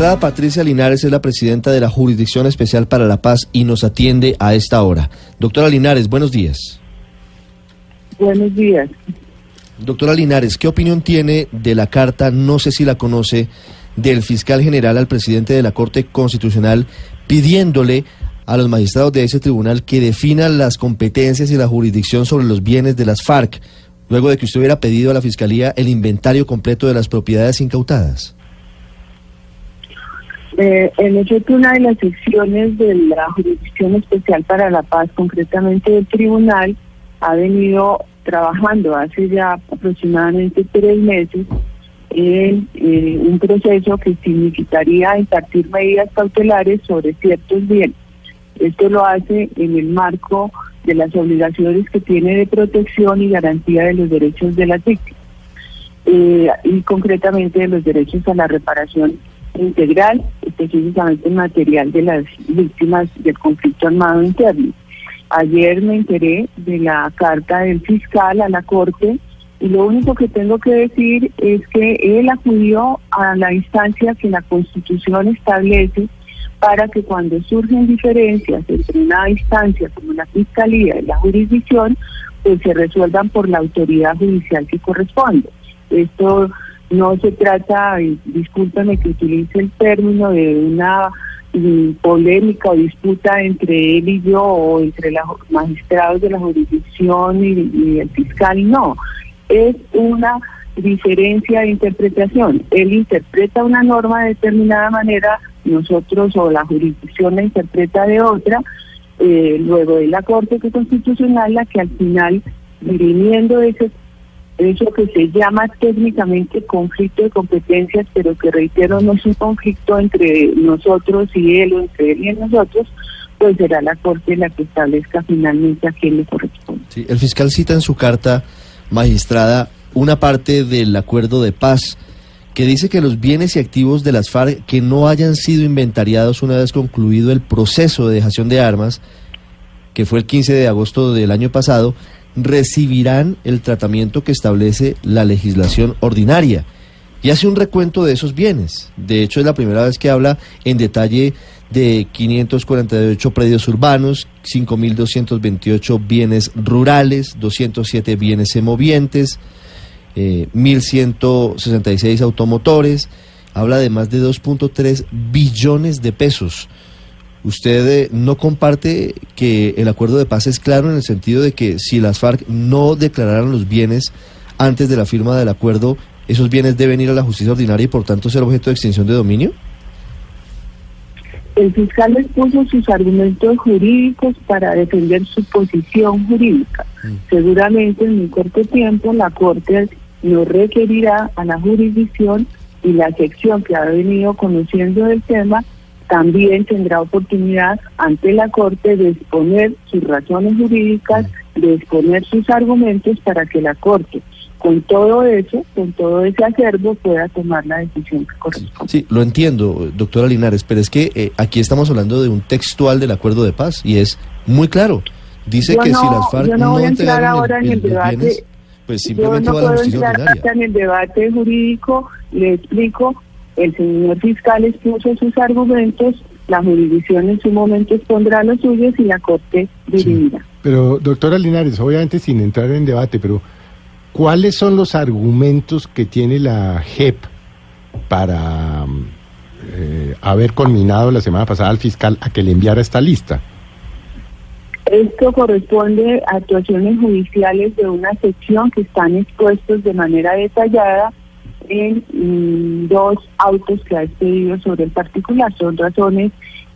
Patricia Linares es la presidenta de la Jurisdicción Especial para la Paz y nos atiende a esta hora. Doctora Linares, buenos días. Buenos días. Doctora Linares, ¿qué opinión tiene de la carta, no sé si la conoce, del fiscal general al presidente de la Corte Constitucional pidiéndole a los magistrados de ese tribunal que definan las competencias y la jurisdicción sobre los bienes de las FARC, luego de que usted hubiera pedido a la Fiscalía el inventario completo de las propiedades incautadas? Eh, en efecto, una de las secciones de la Jurisdicción Especial para la Paz, concretamente del tribunal, ha venido trabajando hace ya aproximadamente tres meses en eh, un proceso que significaría impartir medidas cautelares sobre ciertos bienes. Esto lo hace en el marco de las obligaciones que tiene de protección y garantía de los derechos de las víctimas eh, y concretamente de los derechos a la reparación integral, específicamente en material de las víctimas del conflicto armado interno. Ayer me enteré de la carta del fiscal a la Corte y lo único que tengo que decir es que él acudió a la instancia que la Constitución establece para que cuando surgen diferencias entre una instancia como la Fiscalía y la jurisdicción, pues se resuelvan por la autoridad judicial que corresponde. Esto no se trata, discúlpame que utilice el término de una mm, polémica o disputa entre él y yo o entre los magistrados de la jurisdicción y, el fiscal, no. Es una diferencia de interpretación. Él interpreta una norma de determinada manera, nosotros o la jurisdicción la interpreta de otra, eh, luego de la Corte Constitucional la que al final, dirimiendo ese eso que se llama técnicamente conflicto de competencias, pero que reitero no es un conflicto entre nosotros y él o entre él y nosotros, pues será la Corte la que establezca finalmente a quién le corresponde. El fiscal cita en su carta, magistrada, una parte del acuerdo de paz que dice que los bienes y activos de las FARC que no hayan sido inventariados una vez concluido el proceso de dejación de armas, que fue el 15 de agosto del año pasado, recibirán el tratamiento que establece la legislación ordinaria. Y hace un recuento de esos bienes. De hecho, es la primera vez que habla en detalle de 548 predios urbanos, 5.228 bienes rurales, 207 bienes semovientes, eh, 1.166 automotores. Habla de más de 2.3 billones de pesos ¿Usted eh, no comparte que el acuerdo de paz es claro en el sentido de que si las FARC no declararan los bienes antes de la firma del acuerdo, esos bienes deben ir a la justicia ordinaria y por tanto ser objeto de extinción de dominio? El fiscal expuso sus argumentos jurídicos para defender su posición jurídica. Mm. Seguramente en un corto tiempo la Corte no requerirá a la jurisdicción y la sección que ha venido conociendo el tema también tendrá oportunidad ante la Corte de exponer sus razones jurídicas, de exponer sus argumentos para que la Corte, con todo eso, con todo ese acervo, pueda tomar la decisión que corresponde. Sí, lo entiendo, doctora Linares, pero es que eh, aquí estamos hablando de un textual del acuerdo de paz y es muy claro. Dice que si las FARC yo no, voy a entrar ahora en el, debate. pues simplemente yo no puedo entrar en el debate jurídico, le explico el señor fiscal expuso sus argumentos, la jurisdicción en su momento expondrá los suyos y la Corte dirimirá. Pero, doctora Linares, obviamente sin entrar en debate, pero ¿cuáles son los argumentos que tiene la JEP para eh, haber culminado la semana pasada al fiscal a que le enviara esta lista? Esto corresponde a actuaciones judiciales de una sección que están expuestos de manera detallada en dos autos que ha expedido sobre el particular. Son razones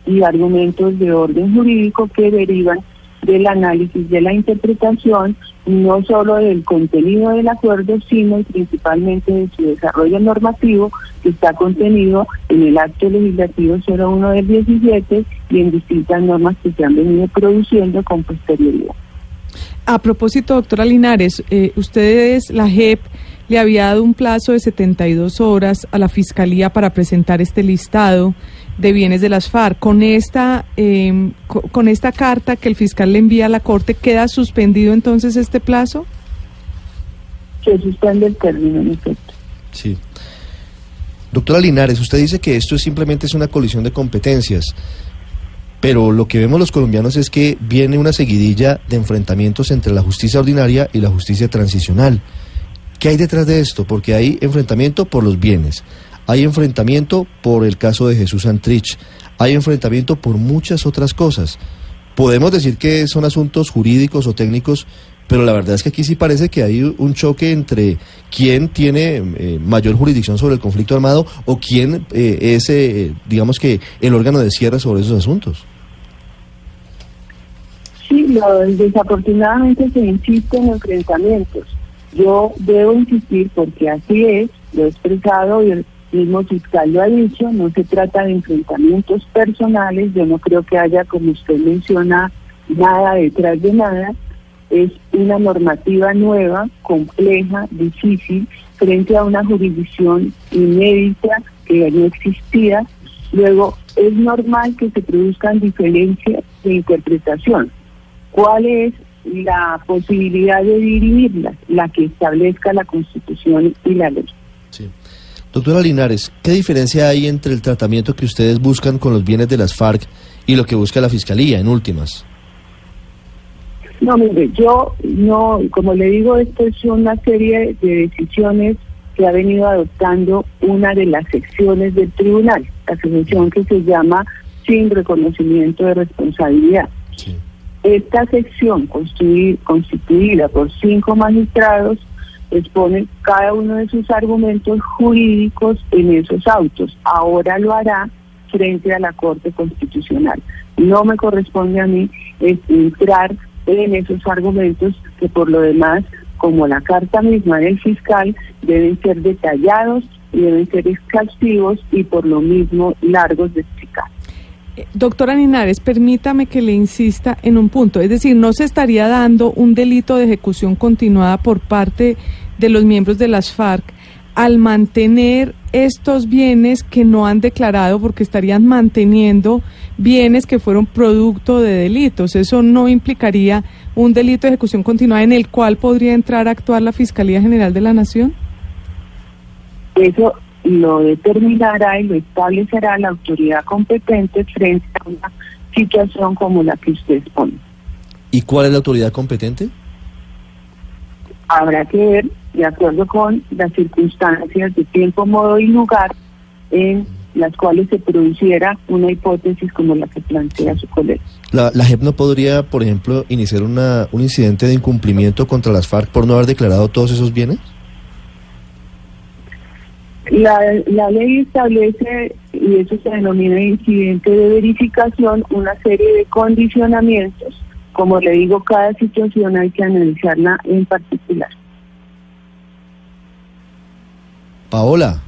y argumentos de orden jurídico que derivan del análisis, de la interpretación, no solo del contenido del acuerdo, sino principalmente de su desarrollo normativo que está contenido en el acto legislativo 01 del 17 y en distintas normas que se han venido produciendo con posterioridad. A propósito, doctora Linares, eh, ustedes, la JEP, le había dado un plazo de 72 horas a la Fiscalía para presentar este listado de bienes de las FARC. Con esta, eh, con esta carta que el fiscal le envía a la Corte, ¿queda suspendido entonces este plazo? Se suspende el término, en efecto. Sí. Doctora Linares, usted dice que esto simplemente es una colisión de competencias, pero lo que vemos los colombianos es que viene una seguidilla de enfrentamientos entre la justicia ordinaria y la justicia transicional. ¿Qué hay detrás de esto? Porque hay enfrentamiento por los bienes, hay enfrentamiento por el caso de Jesús Antrich, hay enfrentamiento por muchas otras cosas. Podemos decir que son asuntos jurídicos o técnicos, pero la verdad es que aquí sí parece que hay un choque entre quién tiene eh, mayor jurisdicción sobre el conflicto armado o quién eh, es, eh, digamos que, el órgano de cierre sobre esos asuntos. Sí, lo, desafortunadamente se insiste en enfrentamientos. Yo debo insistir porque así es, lo he expresado y el mismo fiscal lo ha dicho, no se trata de enfrentamientos personales, yo no creo que haya, como usted menciona, nada detrás de nada, es una normativa nueva, compleja, difícil, frente a una jurisdicción inédita que no existía. Luego, es normal que se produzcan diferencias de interpretación. ¿Cuál es la posibilidad de dirimirlas? La que establezca la Constitución y la ley. Sí. Doctora Linares, ¿qué diferencia hay entre el tratamiento que ustedes buscan con los bienes de las FARC y lo que busca la Fiscalía en últimas? No, mire, yo no, como le digo, esto es una serie de decisiones que ha venido adoptando una de las secciones del tribunal, la sección que se llama sin reconocimiento de responsabilidad. Esta sección constituida por cinco magistrados expone cada uno de sus argumentos jurídicos en esos autos. Ahora lo hará frente a la Corte Constitucional. No me corresponde a mí entrar en esos argumentos que por lo demás, como la carta misma del fiscal, deben ser detallados y deben ser exhaustivos y por lo mismo largos de. Eh, doctora Ninares, permítame que le insista en un punto, es decir, no se estaría dando un delito de ejecución continuada por parte de los miembros de las FARC al mantener estos bienes que no han declarado porque estarían manteniendo bienes que fueron producto de delitos. Eso no implicaría un delito de ejecución continuada en el cual podría entrar a actuar la Fiscalía General de la Nación. Eso lo determinará y lo establecerá la autoridad competente frente a una situación como la que usted expone. ¿Y cuál es la autoridad competente? Habrá que ver, de acuerdo con las circunstancias de tiempo, modo y lugar en las cuales se produciera una hipótesis como la que plantea su colega. ¿La, la JEP no podría, por ejemplo, iniciar una, un incidente de incumplimiento contra las FARC por no haber declarado todos esos bienes? La, la ley establece, y eso se denomina incidente de verificación, una serie de condicionamientos. Como le digo, cada situación hay que analizarla en particular. Paola.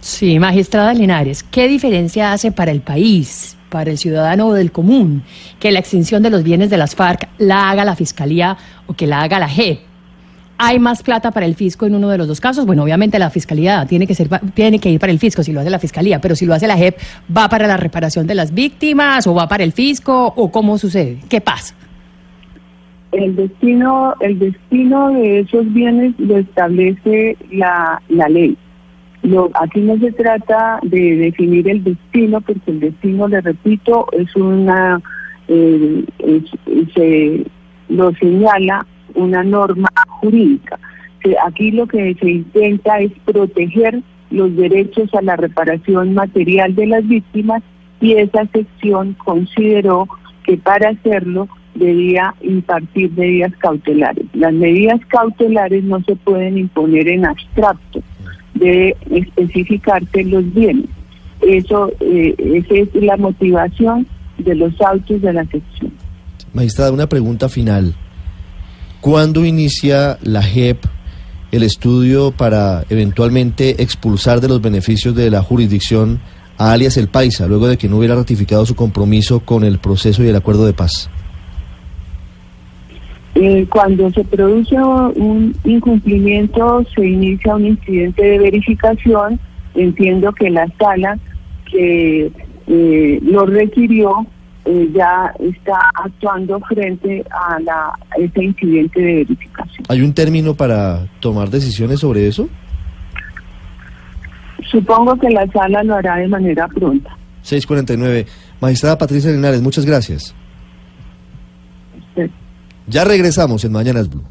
Sí, magistrada Linares, ¿qué diferencia hace para el país, para el ciudadano del común, que la extinción de los bienes de las FARC la haga la Fiscalía o que la haga la JEP? ¿Hay más plata para el fisco en uno de los dos casos? Bueno, obviamente la fiscalía tiene que ser tiene que ir para el fisco si lo hace la fiscalía, pero si lo hace la JEP, ¿va para la reparación de las víctimas o va para el fisco o cómo sucede? ¿Qué pasa? El destino, el destino de esos bienes lo establece la, la ley. Aquí no se trata de definir el destino, porque el destino, le repito, es una, eh, se lo señala una norma jurídica. Aquí lo que se intenta es proteger los derechos a la reparación material de las víctimas y esa sección consideró que para hacerlo debía impartir medidas cautelares. Las medidas cautelares no se pueden imponer en abstracto, debe especificarse los bienes. Eso, eh, esa es la motivación de los autos de la sección. Magistrada, una pregunta final. ¿Cuándo inicia la JEP el estudio para eventualmente expulsar de los beneficios de la jurisdicción a alias El Paisa, luego de que no hubiera ratificado su compromiso con el proceso y el acuerdo de paz? Eh, cuando se produce un incumplimiento, se inicia un incidente de verificación. Entiendo que la sala que eh, lo requirió ya está actuando frente a, la, a ese incidente de verificación. ¿Hay un término para tomar decisiones sobre eso? Supongo que la sala lo hará de manera pronta. 649. Magistrada Patricia Linares, muchas gracias. Sí. Ya regresamos en Mañanas Blue.